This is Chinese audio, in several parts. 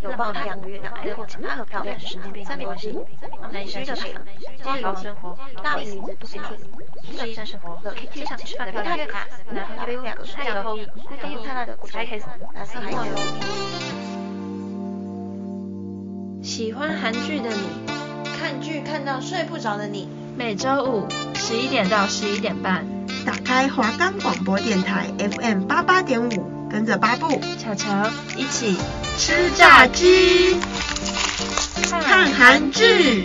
有报两个月，两个月，二票，三没关系，内需的水，加油生活，大理女子不许睡，一生生活，可以接上吃饭的票，然后还有两个太阳后裔，还有他的才可以，蓝色还有。喜欢韩剧的你，看剧看到睡不着的你，每周五十一点到十一点半，打开华冈广播电台 FM 八八点五。跟着巴布、巧巧一起吃炸鸡、看韩剧。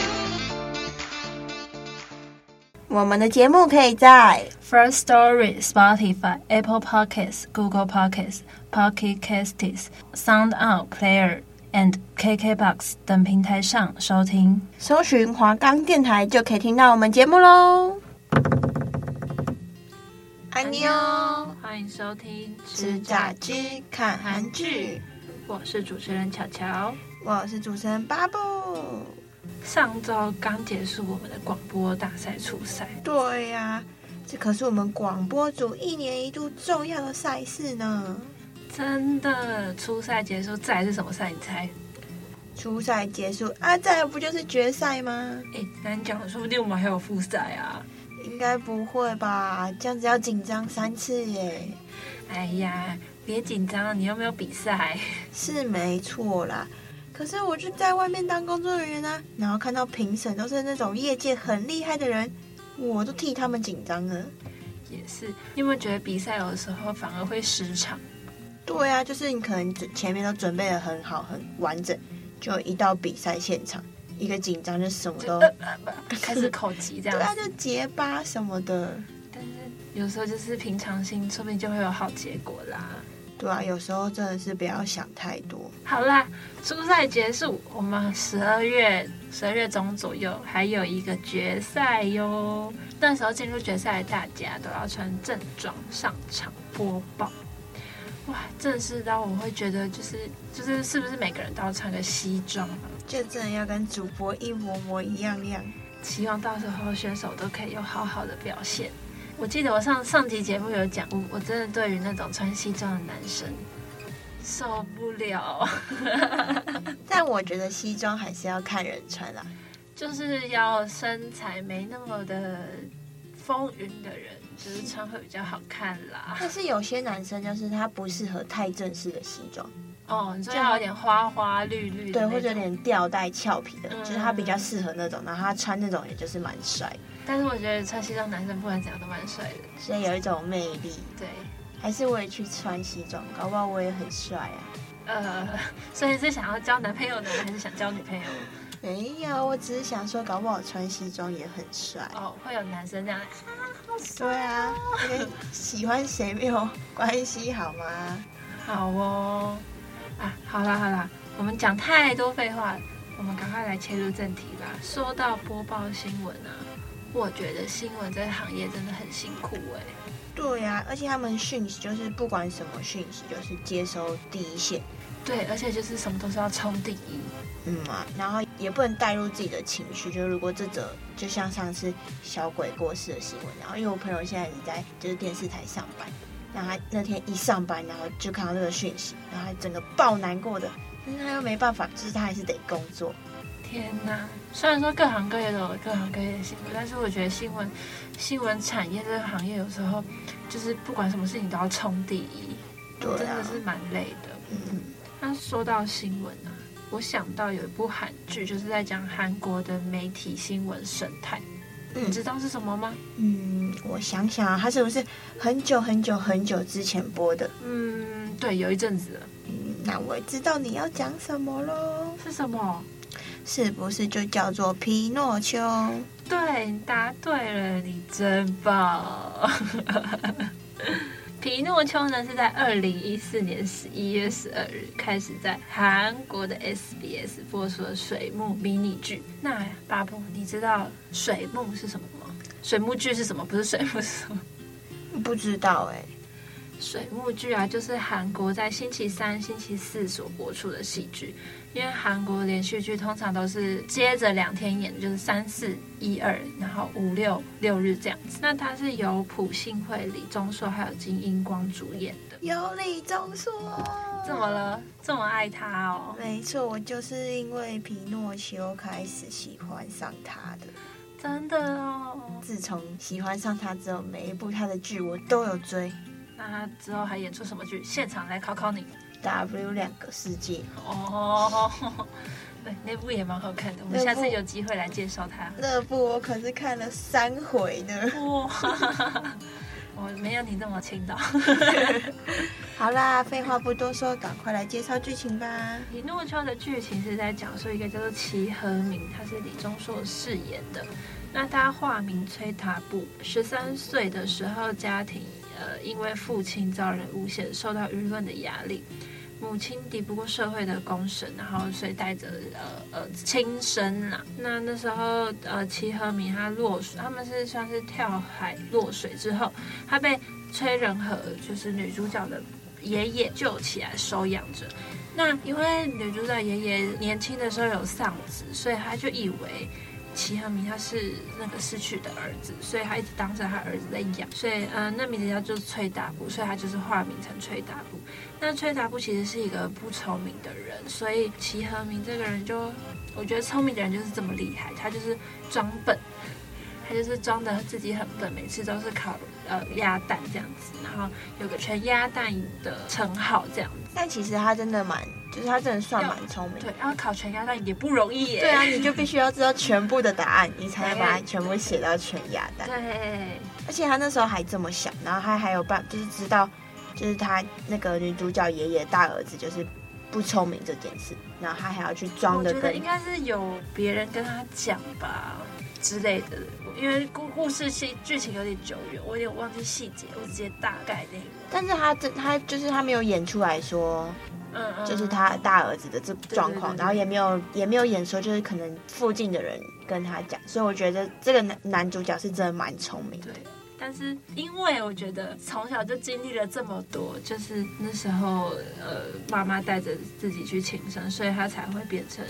我们的节目可以在 First Story、Spotify、Apple Podcasts、Google Podcasts、Pocket Casts、Sound Out Player and KKBox 等平台上收听。搜寻华冈电台就可以听到我们节目喽。安妞，欢迎收听吃炸鸡看韩剧。我是主持人巧巧，我是主持人巴布。上周刚结束我们的广播大赛初赛。对呀、啊，这可是我们广播组一年一度重要的赛事呢。真的，初赛结束，再来是什么赛？你猜？初赛结束啊，再来不就是决赛吗？哎，难讲，说不定我们还有复赛啊。应该不会吧？这样子要紧张三次耶！哎呀，别紧张，你又没有比赛。是没错啦，可是我就在外面当工作人员啊，然后看到评审都是那种业界很厉害的人，我都替他们紧张了。也是，你有没有觉得比赛有的时候反而会失常？对啊，就是你可能前面都准备的很好、很完整，就一到比赛现场。一个紧张就什么都、呃呃、开始口急这样，对啊，就结巴什么的。但是有时候就是平常心，说不定就会有好结果啦。对啊，有时候真的是不要想太多。好啦，初赛结束，我们十二月十二月中左右还有一个决赛哟。那时候进入决赛，大家都要穿正装上场播报。哇，正式到我会觉得就是就是是不是每个人都要穿个西装啊？就真的要跟主播一模模一样样。希望到时候选手都可以有好好的表现。我记得我上上集节目有讲，我我真的对于那种穿西装的男生受不了。但我觉得西装还是要看人穿啦，就是要身材没那么的风云的人。就是穿会比较好看啦，但是有些男生就是他不适合太正式的西装哦，你说要有点花花绿绿的，对，或者有点吊带俏皮的，嗯、就是他比较适合那种，然后他穿那种也就是蛮帅。但是我觉得穿西装男生不管怎样都蛮帅的，所以有一种魅力。对，还是我也去穿西装，搞不好我也很帅啊。呃，所以是想要交男朋友呢，还是想交女朋友？没有，我只是想说，搞不好穿西装也很帅哦。会有男生这样，啊，好帅，对啊，跟喜欢谁没有关系，好吗？好哦，啊，好啦好啦，我们讲太多废话了，我们赶快来切入正题吧。说到播报新闻啊，我觉得新闻这个行业真的很辛苦哎。对呀，而且他们讯息就是不管什么讯息，就是接收第一线。对，而且就是什么都是要冲第一。嗯啊，然后也不能带入自己的情绪。就如果这则就像上次小鬼过世的新闻，然后因为我朋友现在也在就是电视台上班，然后他那天一上班，然后就看到这个讯息，然后他整个爆难过的，但是他又没办法，就是他还是得工作。天哪！虽然说各行各业都有各行各业的新闻，但是我觉得新闻新闻产业这个行业有时候就是不管什么事情都要冲第一，对啊，真的是蛮累的。嗯，那说到新闻啊。我想到有一部韩剧，就是在讲韩国的媒体新闻生态。嗯，你知道是什么吗？嗯，我想想啊，它是不是很久很久很久之前播的？嗯，对，有一阵子了。嗯，那我知道你要讲什么喽。是什么？是不是就叫做《皮诺丘》？对，你答对了，你真棒。《皮诺丘》呢是在二零一四年十一月十二日开始在韩国的 SBS 播出的水木迷你剧。那巴布，你知道水木是什么吗？水木剧是什么？不是水木是什么？不知道哎、欸。水木剧啊，就是韩国在星期三、星期四所播出的戏剧。因为韩国连续剧通常都是接着两天演，就是三四一二，然后五六六日这样子。那它是由朴信惠、李钟硕还有金英光主演的。有李钟硕，怎么了？这么爱他哦？没错，我就是因为皮诺丘开始喜欢上他的。真的哦。自从喜欢上他之后，每一部他的剧我都有追。那他之后还演出什么剧？现场来考考你。W 两个世界哦，对，那部也蛮好看的。我们下次有机会来介绍它。那部我可是看了三回呢。哇，我没有你这么青岛。好啦，废话不多说，赶快来介绍剧情吧。《匹诺丘》的剧情是在讲述一个叫做齐和明，他是李钟硕饰演的。那他化名崔塔布，十三岁的时候家庭呃因为父亲遭人诬陷，受到舆论的压力。母亲抵不过社会的公审，然后所以带着呃呃轻生了。那那时候呃齐和明他落水，他们是算是跳海落水之后，他被崔仁和就是女主角的爷爷救起来收养着。那因为女主角爷爷年轻的时候有丧子，所以他就以为。齐和明他是那个失去的儿子，所以他一直当着他儿子在养，所以呃，那名字叫做崔达布，所以他就是化名成崔达布。那崔达布其实是一个不聪明的人，所以齐和明这个人就，我觉得聪明的人就是这么厉害，他就是装笨，他就是装的自己很笨，每次都是考呃鸭蛋这样子，然后有个全鸭蛋的称号这样子。但其实他真的蛮。就是他真的算蛮聪明，对，然后考全鸭蛋也不容易耶。对啊，你就必须要知道全部的答案，你才能把它全部写到全鸭蛋。对，而且他那时候还这么小，然后他还有办，就是知道，就是他那个女主角爷爷大儿子就是不聪明这件事，然后他还要去装的。我觉得应该是有别人跟他讲吧之类的，因为故故事戏剧情有点久远，我有点忘记细节，我直接大概那个。但是他这他就是他没有演出来说。嗯，就是他大儿子的这状况，然后也没有也没有演说，就是可能附近的人跟他讲，所以我觉得这个男男主角是真的蛮聪明的。对，但是因为我觉得从小就经历了这么多，就是那时候呃妈妈带着自己去轻生，所以他才会变成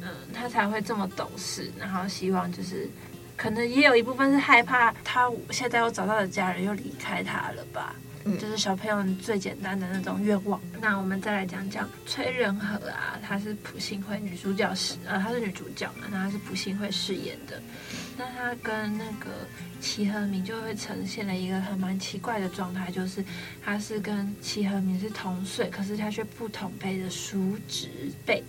嗯、呃、他才会这么懂事，然后希望就是可能也有一部分是害怕他现在又找到的家人又离开他了吧。就是小朋友最简单的那种愿望。那我们再来讲讲崔仁和啊，她是朴信惠女主角是呃，她是女主角嘛，那她是朴信惠饰演的。那她跟那个齐和明就会呈现了一个很蛮奇怪的状态，就是她是跟齐和明是同岁，可是她却不同辈的叔侄辈，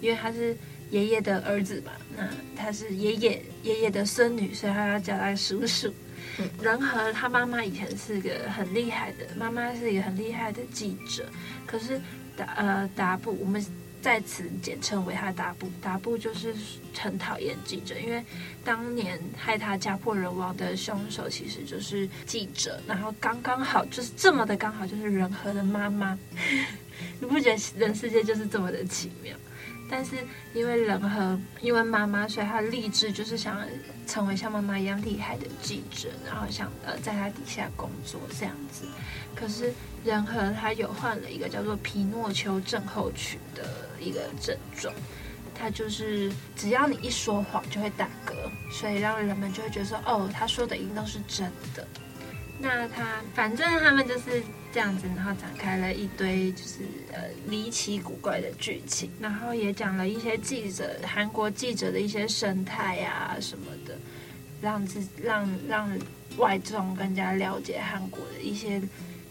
因为她是爷爷的儿子嘛，那她是爷爷爷爷的孙女，所以她要叫他叔叔。仁和他妈妈以前是个很厉害的，妈妈是一个很厉害的记者，可是达呃达布，我们在此简称为他达布，达布就是很讨厌记者，因为当年害他家破人亡的凶手其实就是记者，然后刚刚好就是这么的刚好就是仁和的妈妈，你不觉得人世界就是这么的奇妙？但是因为仁和因为妈妈，所以他立志就是想成为像妈妈一样厉害的记者，然后想呃在他底下工作这样子。可是仁和他有患了一个叫做皮诺丘症候群的一个症状，他就是只要你一说谎就会打嗝，所以让人们就会觉得说哦，他说的一定都是真的。那他反正他们就是这样子，然后展开了一堆就是呃离奇古怪的剧情，然后也讲了一些记者韩国记者的一些生态啊什么的，让自让让外众更加了解韩国的一些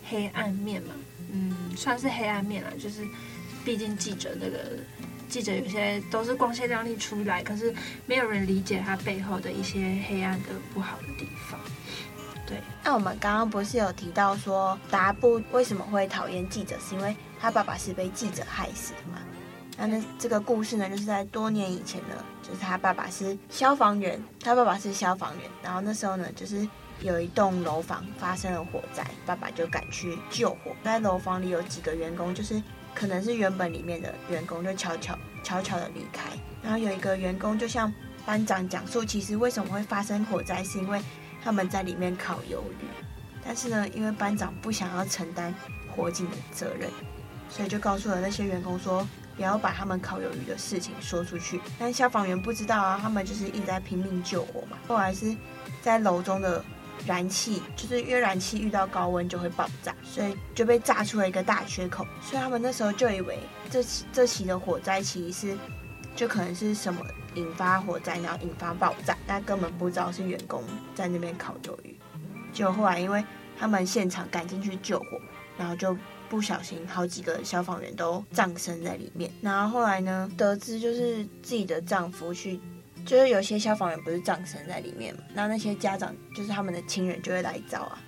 黑暗面嘛，嗯，算是黑暗面啦，就是毕竟记者那个记者有些都是光鲜亮丽出来，可是没有人理解他背后的一些黑暗的不好的地方。对，那我们刚刚不是有提到说达布为什么会讨厌记者，是因为他爸爸是被记者害死的嘛？那那这个故事呢，就是在多年以前呢，就是他爸爸是消防员，他爸爸是消防员，然后那时候呢，就是有一栋楼房发生了火灾，爸爸就赶去救火，在楼房里有几个员工，就是可能是原本里面的员工，就悄悄悄悄的离开，然后有一个员工就向班长讲述，其实为什么会发生火灾，是因为。他们在里面烤鱿鱼，但是呢，因为班长不想要承担火警的责任，所以就告诉了那些员工说，不要把他们烤鱿鱼的事情说出去。但消防员不知道啊，他们就是一直在拼命救火嘛。后来是在楼中的燃气，就是因为燃气遇到高温就会爆炸，所以就被炸出了一个大缺口。所以他们那时候就以为这这起的火灾其实是就可能是什么引发火灾，然后引发爆炸，但根本不知道是员工在那边烤鱿鱼。就后来因为他们现场赶进去救火，然后就。不小心，好几个消防员都葬身在里面。然后后来呢，得知就是自己的丈夫去，就是有些消防员不是葬身在里面嘛，那那些家长就是他们的亲人就会来找啊。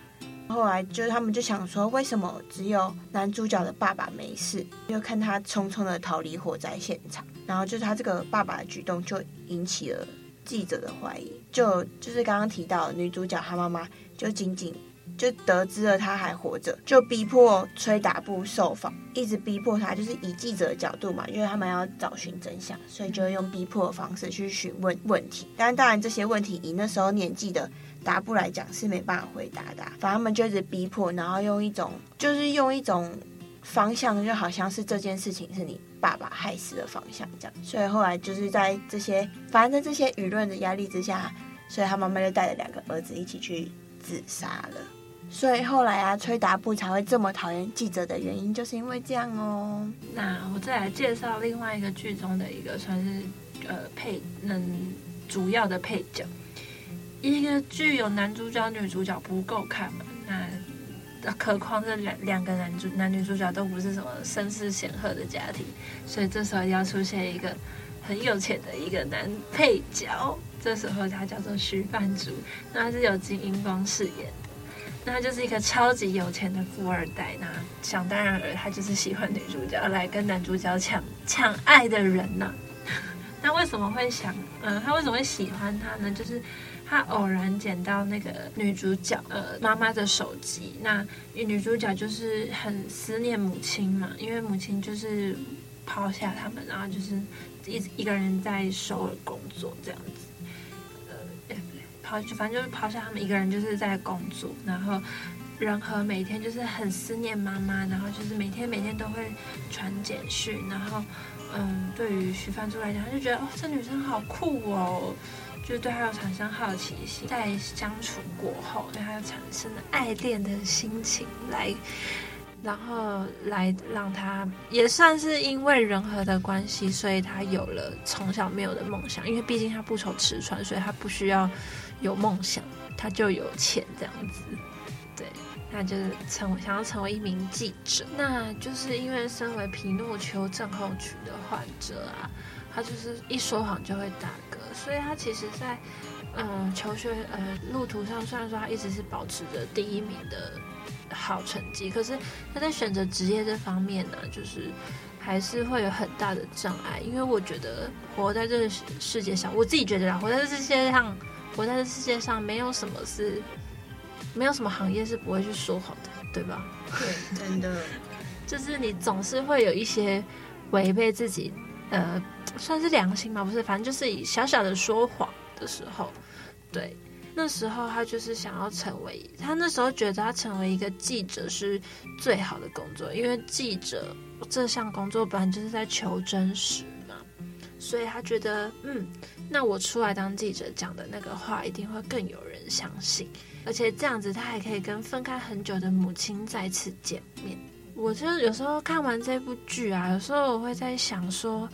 后来就是他们就想说，为什么只有男主角的爸爸没事？就看他匆匆的逃离火灾现场，然后就是他这个爸爸的举动就引起了记者的怀疑。就就是刚刚提到女主角她妈妈就仅仅。就得知了他还活着，就逼迫崔达布受访，一直逼迫他，就是以记者的角度嘛，因为他们要找寻真相，所以就用逼迫的方式去询问问题。但当然这些问题以那时候年纪的达布来讲是没办法回答的，反正他们就一直逼迫，然后用一种就是用一种方向，就好像是这件事情是你爸爸害死的方向这样。所以后来就是在这些，反正在这些舆论的压力之下，所以他妈妈就带着两个儿子一起去自杀了。所以后来啊，崔达布才会这么讨厌记者的原因，就是因为这样哦。那我再来介绍另外一个剧中的一个算是呃配嗯主要的配角。一个剧有男主角、女主角不够看嘛？那何况这两两个男主男女主角都不是什么声势显赫的家庭，所以这时候要出现一个很有钱的一个男配角。这时候他叫做徐范竹，那他是由金英光饰演。那他就是一个超级有钱的富二代，那想当然尔，他就是喜欢女主角来跟男主角抢抢爱的人呐、那为什么会想，嗯、他为什么会喜欢他呢？就是他偶然捡到那个女主角呃妈妈的手机，那女主角就是很思念母亲嘛，因为母亲就是抛下他们，然后就是一一个人在首尔工作这样子。就反正就是抛下他们一个人，就是在工作，然后仁和每天就是很思念妈妈，然后就是每天每天都会传简讯，然后嗯，对于徐帆珠来讲，他就觉得哦，这女生好酷哦，就对她有产生好奇心，在相处过后，对她有产生了爱恋的心情来。然后来让他也算是因为人和的关系，所以他有了从小没有的梦想。因为毕竟他不愁吃穿，所以他不需要有梦想，他就有钱这样子。那就是成想要成为一名记者。那就是因为身为皮诺丘症候群的患者啊，他就是一说谎就会打嗝，所以他其实在嗯求学呃路途上，虽然说他一直是保持着第一名的。好成绩，可是他在选择职业这方面呢，就是还是会有很大的障碍。因为我觉得活在这个世界上，我自己觉得啦，活在这世界上，活在这世界上，没有什么是，没有什么行业是不会去说谎的，对吧？对，真的，就是你总是会有一些违背自己，呃，算是良心嘛，不是，反正就是以小小的说谎的时候，对。那时候他就是想要成为，他那时候觉得他成为一个记者是最好的工作，因为记者这项工作本来就是在求真实嘛，所以他觉得，嗯，那我出来当记者讲的那个话一定会更有人相信，而且这样子他还可以跟分开很久的母亲再次见面。我就有时候看完这部剧啊，有时候我会在想说。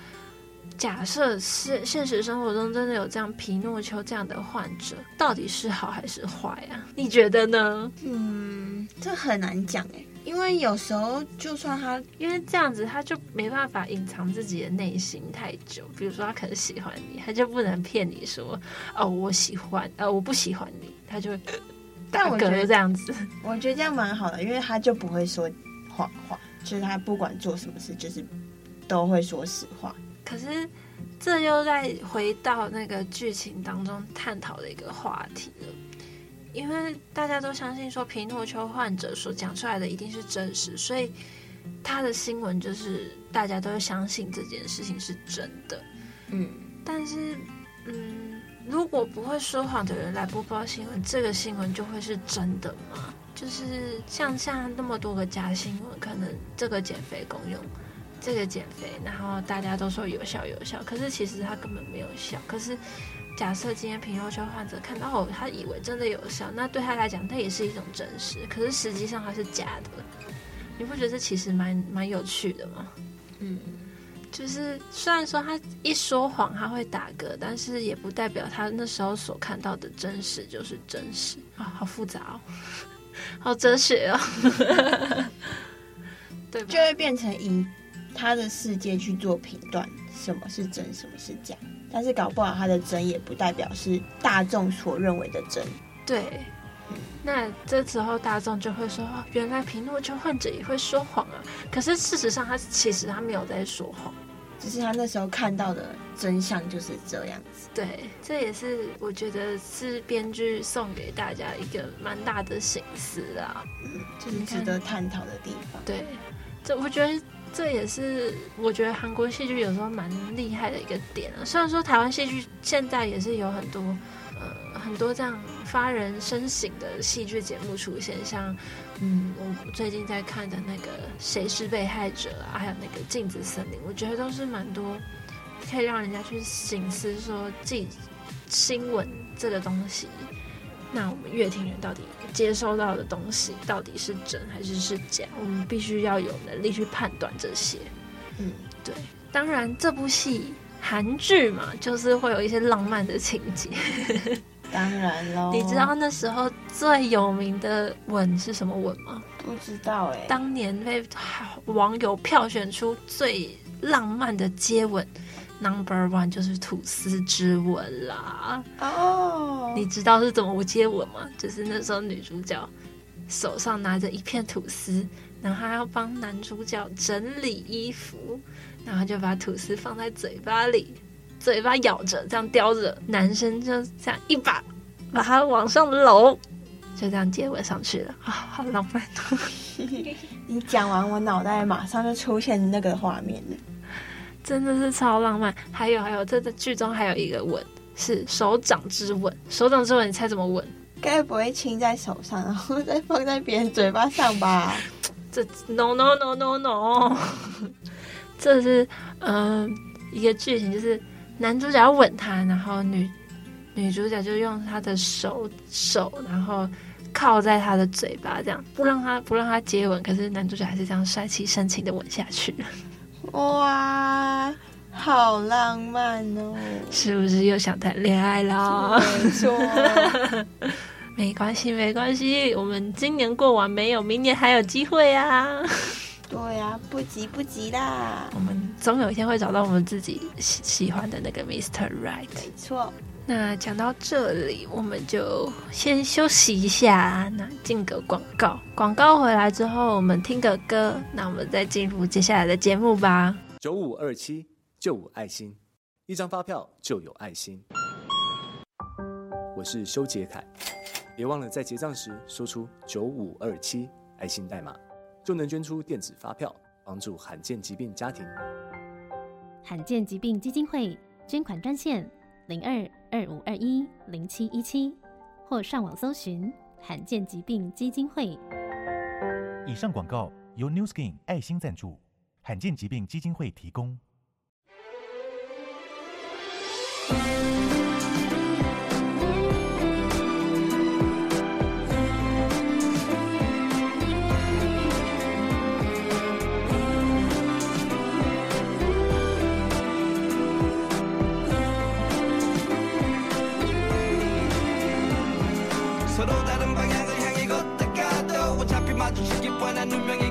假设是现实生活中真的有这样皮诺丘这样的患者，到底是好还是坏啊？你觉得呢？嗯，这很难讲哎，因为有时候就算他，因为这样子他就没办法隐藏自己的内心太久。比如说他可能喜欢你，他就不能骗你说哦，我喜欢，呃，我不喜欢你，他就打嗝这样子。我觉得这样蛮好的，因为他就不会说谎话，就是他不管做什么事，就是都会说实话。可是，这又在回到那个剧情当中探讨的一个话题了，因为大家都相信说皮诺丘患者所讲出来的一定是真实，所以他的新闻就是大家都相信这件事情是真的。嗯，但是，嗯，如果不会说谎的人来播报新闻，这个新闻就会是真的吗？就是像像那么多个假新闻，可能这个减肥功用，这个减肥，然后大家都说有效有效，可是其实它根本没有效。可是假设今天平肉秋患者看到哦，他以为真的有效，那对他来讲，它也是一种真实。可是实际上它是假的，你不觉得这其实蛮蛮有趣的吗？嗯，就是虽然说他一说谎他会打嗝，但是也不代表他那时候所看到的真实就是真实啊，好复杂哦。好哲学哦，对，就会变成以他的世界去做评断，什么是真，什么是假。但是搞不好他的真也不代表是大众所认为的真。对，那这时候大众就会说，原来平诺丘患者也会说谎啊。可是事实上，他其实他没有在说谎。只是他那时候看到的真相就是这样子。对，这也是我觉得是编剧送给大家一个蛮大的醒思啊，嗯，就是值得探讨的地方。对，这我觉得这也是我觉得韩国戏剧有时候蛮厉害的一个点啊。虽然说台湾戏剧现在也是有很多。呃，很多这样发人深省的戏剧节目出现，像，嗯，我最近在看的那个《谁是被害者》啊，还有那个《镜子森林》，我觉得都是蛮多可以让人家去醒思说，记新闻这个东西，那我们乐听人到底接收到的东西到底是真还是是假？我们必须要有能力去判断这些。嗯，对。当然，这部戏。韩剧嘛，就是会有一些浪漫的情节。当然喽，你知道那时候最有名的吻是什么吻吗？不知道哎、欸。当年被网友票选出最浪漫的接吻，Number One 就是吐司之吻啦。哦，你知道是怎么接吻吗？就是那时候女主角手上拿着一片吐司，然后还要帮男主角整理衣服。然后就把吐司放在嘴巴里，嘴巴咬着，这样叼着，男生就这样一把把它往上搂，就这样接吻上去了啊，好浪漫！你讲完，我脑袋马上就出现那个画面了，真的是超浪漫。还有还有，这个剧中还有一个吻是手掌之吻，手掌之吻，你猜怎么吻？该不会亲在手上，然后再放在别人嘴巴上吧？这 no no no no no。这是嗯、呃、一个剧情，就是男主角要吻她，然后女女主角就用她的手手，然后靠在他的嘴巴，这样不让他不让他接吻，可是男主角还是这样帅气深情的吻下去。哇，好浪漫哦！是不是又想谈恋爱啦？没错，没关系，没关系，我们今年过完没有，明年还有机会啊。对呀、啊，不急不急啦，我们总有一天会找到我们自己喜喜欢的那个 Mr. Right。没错，那讲到这里，我们就先休息一下，那进个广告。广告回来之后，我们听个歌，那我们再进入接下来的节目吧。九五二七就五爱心，一张发票就有爱心。我是修杰楷，别忘了在结账时说出九五二七爱心代码。就能捐出电子发票，帮助罕见疾病家庭。罕见疾病基金会捐款专线零二二五二一零七一七，或上网搜寻罕见疾病基金会。以上广告由 NewSkin 爱心赞助，罕见疾病基金会提供。 난 운명의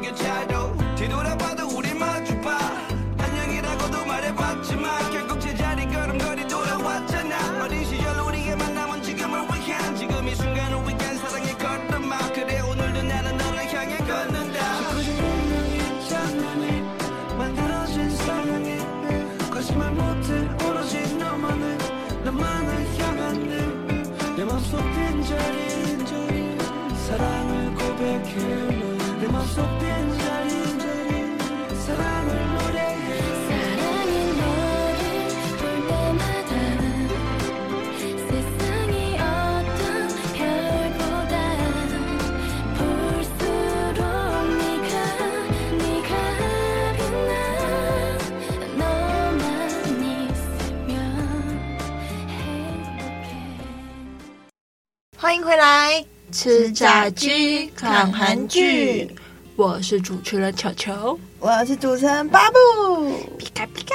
吃炸鸡看韩剧。我是主持人球球，我是主持人巴布。皮卡皮卡，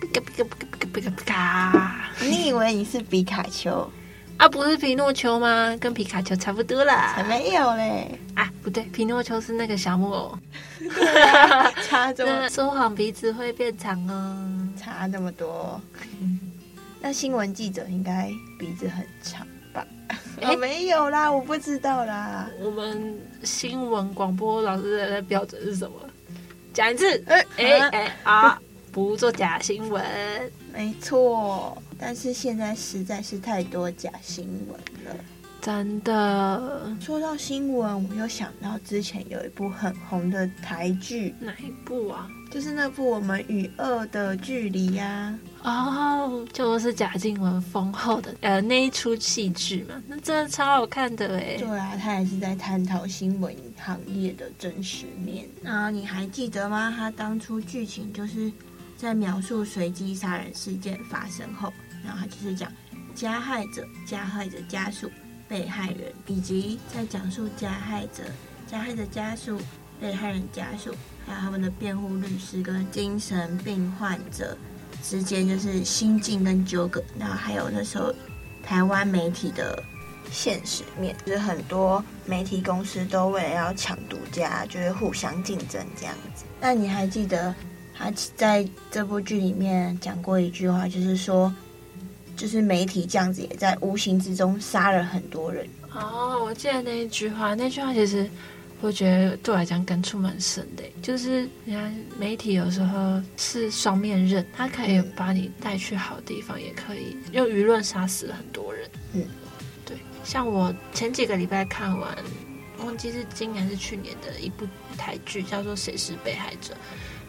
皮卡皮卡皮卡皮卡。你以为你是皮卡丘啊？不是皮诺丘吗？跟皮卡丘差不多啦。才没有嘞！啊，不对，皮诺丘是那个小木偶。差这么说谎鼻子会变长哦，差这么多。那新闻记者应该鼻子很长吧？欸、哦，没有啦，我不知道啦。我们新闻广播老师的标准是什么？讲一次。哎哎哎啊！不做假新闻。没错，但是现在实在是太多假新闻了。真的，说到新闻，我又想到之前有一部很红的台剧，哪一部啊？就是那部《我们与恶的距离》呀。哦，就是贾静雯封后的呃那一出戏剧嘛，那真的超好看的哎。对啊，他也是在探讨新闻行业的真实面。那你还记得吗？他当初剧情就是在描述随机杀人事件发生后，然后他就是讲加害者、加害者家属。被害人以及在讲述加害者、加害者家属、被害人家属，还有他们的辩护律师跟精神病患者之间就是心境跟纠葛，然后还有那时候台湾媒体的现实面，就是很多媒体公司都为了要抢独家，就是互相竞争这样子。那你还记得他在这部剧里面讲过一句话，就是说。就是媒体这样子，也在无形之中杀了很多人。哦，我记得那一句话，那句话其实我觉得对我来讲感触蛮深的。就是你看，媒体有时候是双面刃，它可以把你带去好地方，也可以用舆论杀死很多人。嗯，对。像我前几个礼拜看完，忘记是今年是去年的一部台剧，叫做《谁是被害者》。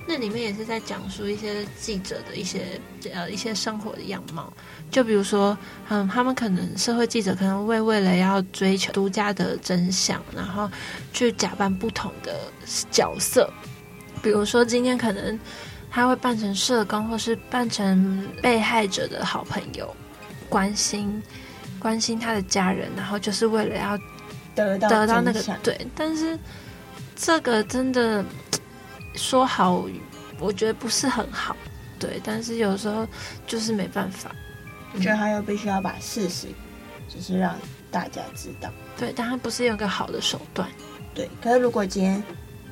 那里面也是在讲述一些记者的一些呃一些生活的样貌，就比如说，嗯，他们可能社会记者可能会为了要追求独家的真相，然后去假扮不同的角色，比如说今天可能他会扮成社工，或是扮成被害者的好朋友，关心关心他的家人，然后就是为了要得到得到那个对，但是这个真的。说好，我觉得不是很好，对，但是有时候就是没办法，我觉得他又必须要把事实，就是让大家知道，对，但他不是用个好的手段，对。可是如果今天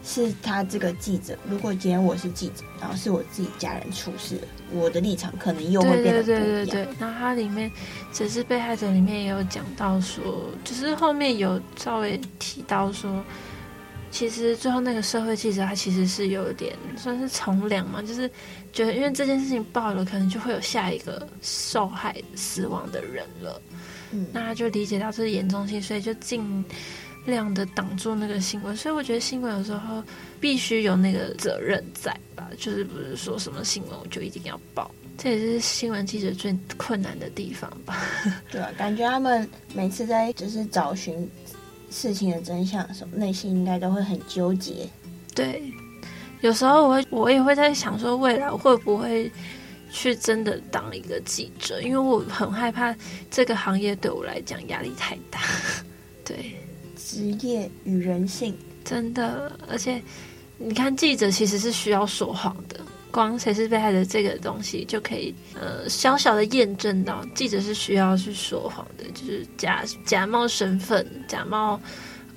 是他这个记者，如果今天我是记者，然后是我自己家人出事了，我的立场可能又会变得不一样。对对对对，那他里面只是被害者里面也有讲到说，就是后面有稍微提到说。其实最后那个社会记者他其实是有点算是从良嘛，就是觉得因为这件事情爆了，可能就会有下一个受害死亡的人了，嗯，那他就理解到这是严重性，所以就尽量的挡住那个新闻。所以我觉得新闻有时候必须有那个责任在吧，就是不是说什么新闻我就一定要报，这也是新闻记者最困难的地方吧？对啊，感觉他们每次在就是找寻。事情的真相什么，内心应该都会很纠结。对，有时候我会，我也会在想说，未来会不会去真的当一个记者？因为我很害怕这个行业对我来讲压力太大。对，职业与人性，真的，而且你看，记者其实是需要说谎的。光谁是被害的这个东西就可以，呃，小小的验证到记者是需要去说谎的，就是假假冒身份，假冒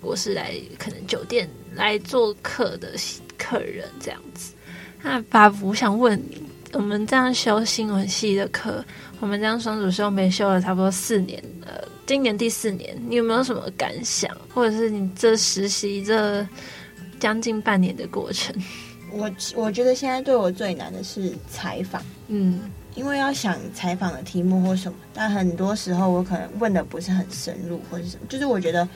我是来可能酒店来做客的客人这样子。那巴布，我想问你，我们这样修新闻系的课，我们这样双主修没修了差不多四年了，今年第四年，你有没有什么感想，或者是你这实习这将近半年的过程？我我觉得现在对我最难的是采访，嗯，因为要想采访的题目或什么，但很多时候我可能问的不是很深入或者什么，就是我觉得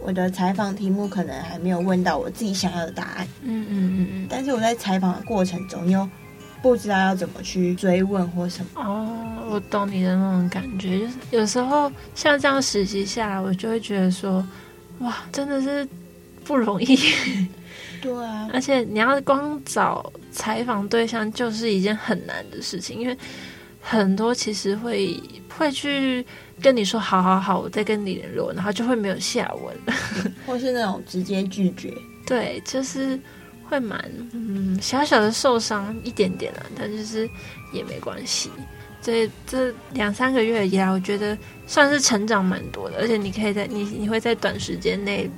我的采访题目可能还没有问到我自己想要的答案，嗯嗯嗯嗯，但是我在采访的过程中又不知道要怎么去追问或什么。哦，我懂你的那种感觉，就是有时候像这样实习下来，我就会觉得说，哇，真的是不容易。对啊，而且你要光找采访对象就是一件很难的事情，因为很多其实会会去跟你说好好好，我再跟你联络，然后就会没有下文，或是那种直接拒绝。对，就是会蛮嗯小小的受伤一点点啊，但就是也没关系。这这两三个月以来，我觉得算是成长蛮多的，而且你可以在你你会在短时间内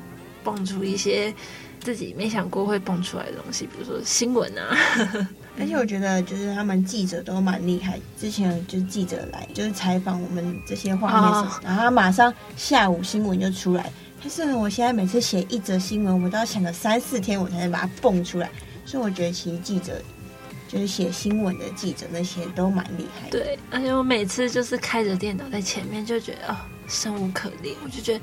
蹦出一些自己没想过会蹦出来的东西，比如说新闻啊。而且我觉得就是他们记者都蛮厉害，之前就是记者来就是采访我们这些画面什么，然后他马上下午新闻就出来。但是我现在每次写一则新闻，我都要想个三四天，我才能把它蹦出来。所以我觉得其实记者。就是写新闻的记者那些都蛮厉害的。对，而且我每次就是开着电脑在前面，就觉得哦，生无可恋。我就觉得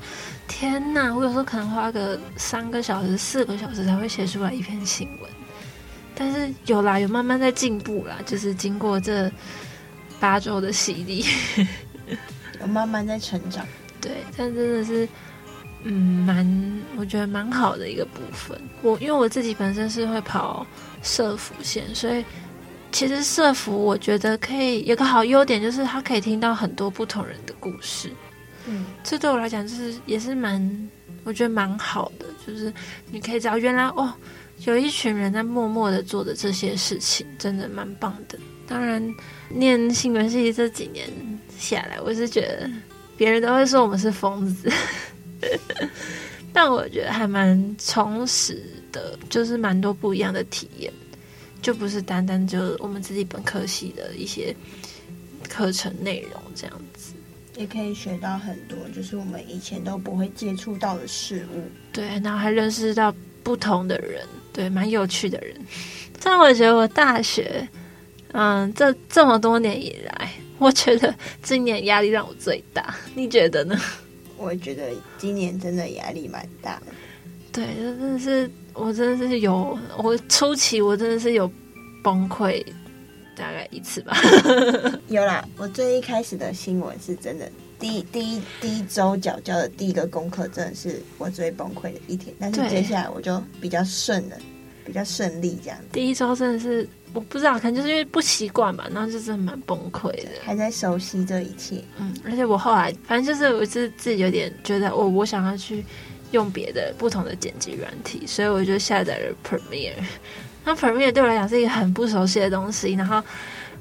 天哪，我有时候可能花个三个小时、四个小时才会写出来一篇新闻。但是有啦，有慢慢在进步啦，就是经过这八周的洗礼，有慢慢在成长。对，但真的是嗯，蛮我觉得蛮好的一个部分。我因为我自己本身是会跑。社福线，所以其实社福我觉得可以有个好优点，就是它可以听到很多不同人的故事。这对我来讲就是也是蛮，我觉得蛮好的，就是你可以知道原来哦，有一群人在默默的做的这些事情，真的蛮棒的。当然，念新闻系这几年下来，我是觉得别人都会说我们是疯子，但我觉得还蛮充实。的就是蛮多不一样的体验，就不是单单就我们自己本科系的一些课程内容这样，也可以学到很多，就是我们以前都不会接触到的事物。对，然后还认识到不同的人，对，蛮有趣的人。但我觉得我大学，嗯，这这么多年以来，我觉得今年压力让我最大。你觉得呢？我觉得今年真的压力蛮大的。对，真的是。我真的是有，我初期我真的是有崩溃，大概一次吧。有啦，我最一开始的新闻是真的，第一第一第一周缴交的第一个功课，真的是我最崩溃的一天。但是接下来我就比较顺了，比较顺利这样。第一周真的是我不知道，可能就是因为不习惯吧，然后就真的蛮崩溃的，还在熟悉这一切。嗯，而且我后来反正就是我是自己有点觉得，我我想要去。用别的不同的剪辑软体，所以我就下载了 Premiere。那 Premiere 对我来讲是一个很不熟悉的东西，然后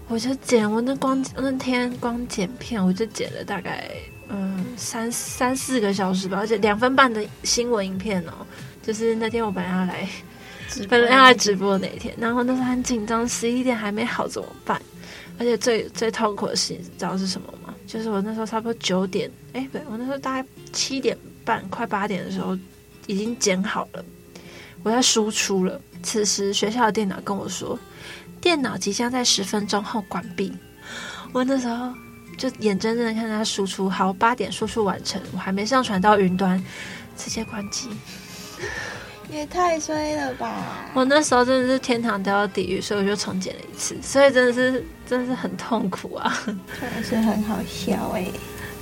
我就剪，我那光那天光剪片，我就剪了大概嗯三三四个小时吧，而且两分半的新闻影片哦。就是那天我本来要来，本来要来直播的那一天，然后那时候很紧张，十一点还没好怎么办？而且最最痛苦的事，你知道是什么吗？就是我那时候差不多九点，哎，不对，我那时候大概七点。半快八点的时候，已经剪好了，我在输出了。此时学校的电脑跟我说，电脑即将在十分钟后关闭。我那时候就眼睁睁的看它输出，好，八点输出完成，我还没上传到云端，直接关机。也太衰了吧！我那时候真的是天堂掉到地狱，所以我就重剪了一次，所以真的是真的是很痛苦啊，真的是很好笑哎。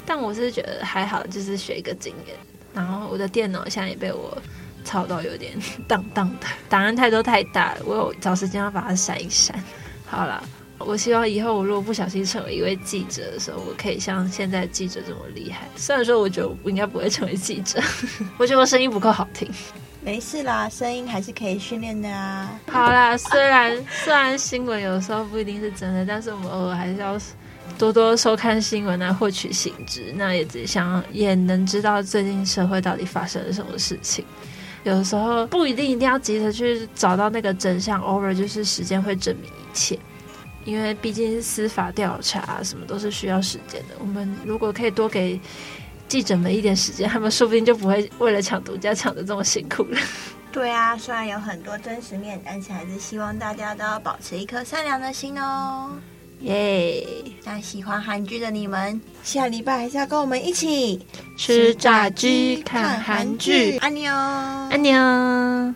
但我是觉得还好，就是学一个经验。然后我的电脑现在也被我吵到有点 荡荡的，档案太多太大了，我有找时间要把它删一删。好了，我希望以后我如果不小心成为一位记者的时候，我可以像现在记者这么厉害。虽然说我觉得我应该不会成为记者，我觉得我声音不够好听。没事啦，声音还是可以训练的啊。好啦，虽然虽然新闻有时候不一定是真的，但是我们偶尔还是要。多多收看新闻来获取新知，那也只想也能知道最近社会到底发生了什么事情。有时候不一定一定要急着去找到那个真相，over 就是时间会证明一切。因为毕竟是司法调查，什么都是需要时间的。我们如果可以多给记者们一点时间，他们说不定就不会为了抢独家抢得这么辛苦了。对啊，虽然有很多真实面，但是还是希望大家都要保持一颗善良的心哦。耶！那喜欢韩剧的你们，下礼拜还是要跟我们一起吃炸鸡、看韩剧。安妞，安妞。